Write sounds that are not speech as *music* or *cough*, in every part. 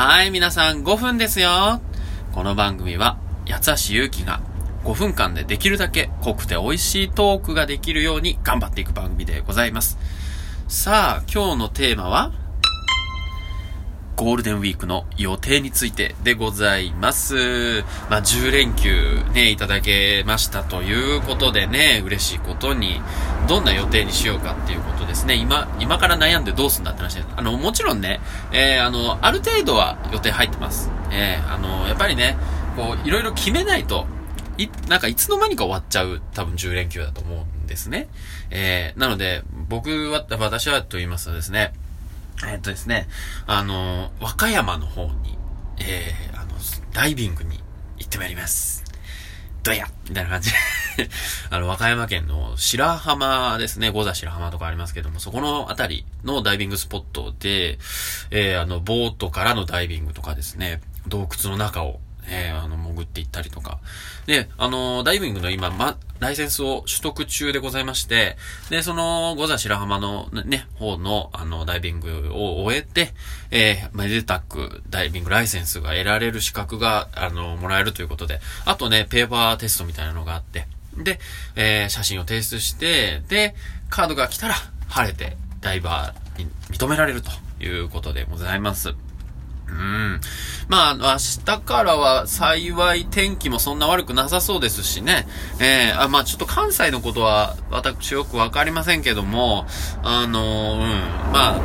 はい、皆さん5分ですよ。この番組は、八橋ゆうきが5分間でできるだけ濃くて美味しいトークができるように頑張っていく番組でございます。さあ、今日のテーマは、ゴールデンウィークの予定についてでございます。まあ、10連休ね、いただけましたということでね、嬉しいことに、どんな予定にしようかっていうことですね。今、今から悩んでどうすんだって話です。あの、もちろんね、えー、あの、ある程度は予定入ってます。えー、あの、やっぱりね、こう、いろいろ決めないと、い、なんかいつの間にか終わっちゃう多分10連休だと思うんですね。えー、なので、僕は、私はと言いますとですね、えっとですね、あの、和歌山の方に、えー、あの、ダイビングに行ってまいります。どやみたいな感じ *laughs* あの、和歌山県の白浜ですね、五座白浜とかありますけども、そこのあたりのダイビングスポットで、えー、あの、ボートからのダイビングとかですね、洞窟の中をえー、あの、潜っていったりとか。で、あの、ダイビングの今、ま、ライセンスを取得中でございまして、で、その、ゴザ白浜のね、方の、あの、ダイビングを終えて、えー、めでたくダイビングライセンスが得られる資格が、あの、もらえるということで、あとね、ペーパーテストみたいなのがあって、で、えー、写真を提出して、で、カードが来たら、晴れて、ダイバーに認められるということでございます。うん。まあ、明日からは幸い天気もそんな悪くなさそうですしね。えー、あまあちょっと関西のことは私よくわかりませんけども、あのー、うん、まあ、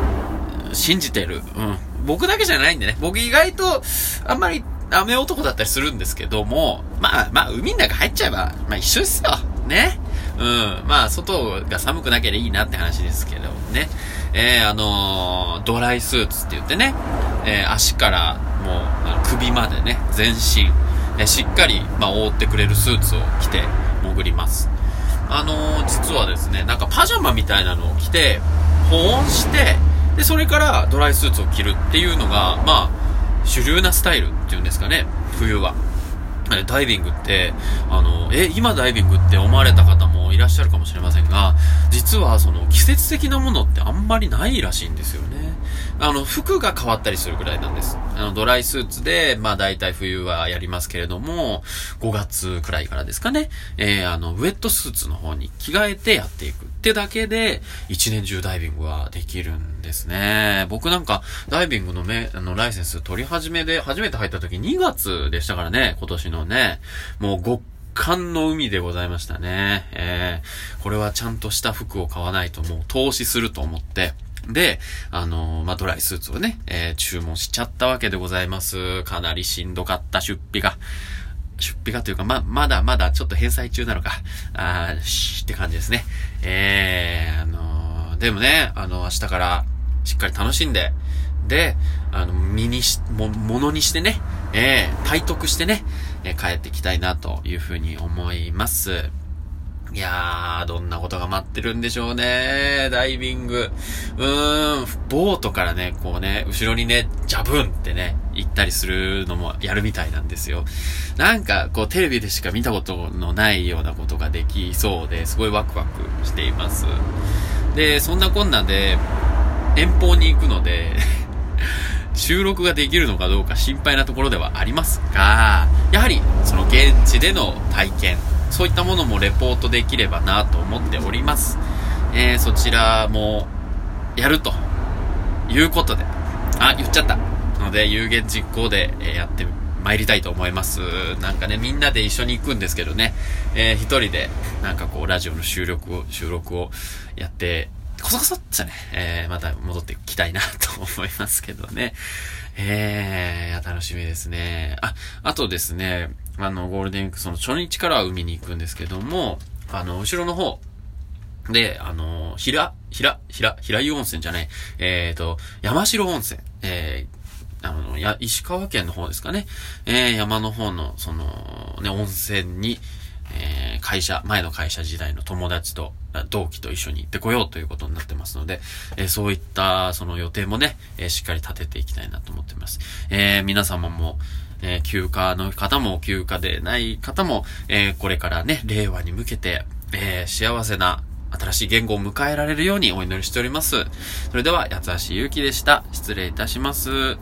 信じてる。うん。僕だけじゃないんでね。僕意外と、あんまり雨男だったりするんですけども、まあまあ海の中入っちゃえば、まあ一緒ですよ。ね。うん。まあ外が寒くなければいいなって話ですけどね。えー、あのー、ドライスーツって言ってね、えー、足からもう首までね、全身、えしっかり、まあ、覆ってくれるスーツを着て潜ります。あの実はですね、なんかパジャマみたいなのを着て、保温して、で、それからドライスーツを着るっていうのが、まあ、主流なスタイルっていうんですかね、冬は。ダイビングって、あの、え、今ダイビングって思われた方もいらっしゃるかもしれませんが、実はその季節的なものってあんまりないらしいんですよね。あの、服が変わったりするぐらいなんです。あの、ドライスーツで、まあ大体冬はやりますけれども、5月くらいからですかね、えー、あの、ウェットスーツの方に着替えてやっていくってだけで、一年中ダイビングはできるんですね。僕なんか、ダイビングのめ、あの、ライセンス取り始めで、初めて入った時2月でしたからね、今年のね、もう極寒の海でございましたね。えー、これはちゃんとした服を買わないともう投資すると思って、で、あのー、まあ、ドライスーツをね、えー、注文しちゃったわけでございます。かなりしんどかった出費が。出費がというか、ま、まだまだちょっと返済中なのか。あー、しって感じですね。えー、あのー、でもね、あの、明日からしっかり楽しんで、で、あの、身にし、も、ものにしてね、えー、体得してね、えー、帰ってきたいなというふうに思います。いやー、どんなことが待ってるんでしょうね。ダイビング。うーん、ボートからね、こうね、後ろにね、ジャブンってね、行ったりするのもやるみたいなんですよ。なんか、こう、テレビでしか見たことのないようなことができそうで、すごいワクワクしています。で、そんなこんなで、遠方に行くので *laughs* 収録ができるのかどうか心配なところではありますが、やはり、その現地での体験、そういったものもレポートできればなと思っております。えー、そちらも、やるということで、あ、言っちゃった。ので、有言実行で、え、やって参りたいと思います。なんかね、みんなで一緒に行くんですけどね、えー、一人で、なんかこう、ラジオの収録を、収録をやって、こそこそっとね、えー、また戻ってきたいなと思いますけどね。えー、楽しみですね。あ、あとですね、あの、ゴールデンウィーク、その初日から海に行くんですけども、あの、後ろの方、で、あの、ひら、ひら、ひら、平湯温泉じゃない、えっ、ー、と、山城温泉、えー、あの、や、石川県の方ですかね。えー、山の方の、その、ね、温泉に、えー、会社、前の会社時代の友達と、同期と一緒に行ってこようということになってますので、えー、そういったその予定もね、えー、しっかり立てていきたいなと思ってます。えー、皆様も、え休暇の方も休暇でない方も、えこれからね、令和に向けて、え幸せな新しい言語を迎えられるようにお祈りしております。それでは、八橋ゆうきでした。失礼いたします。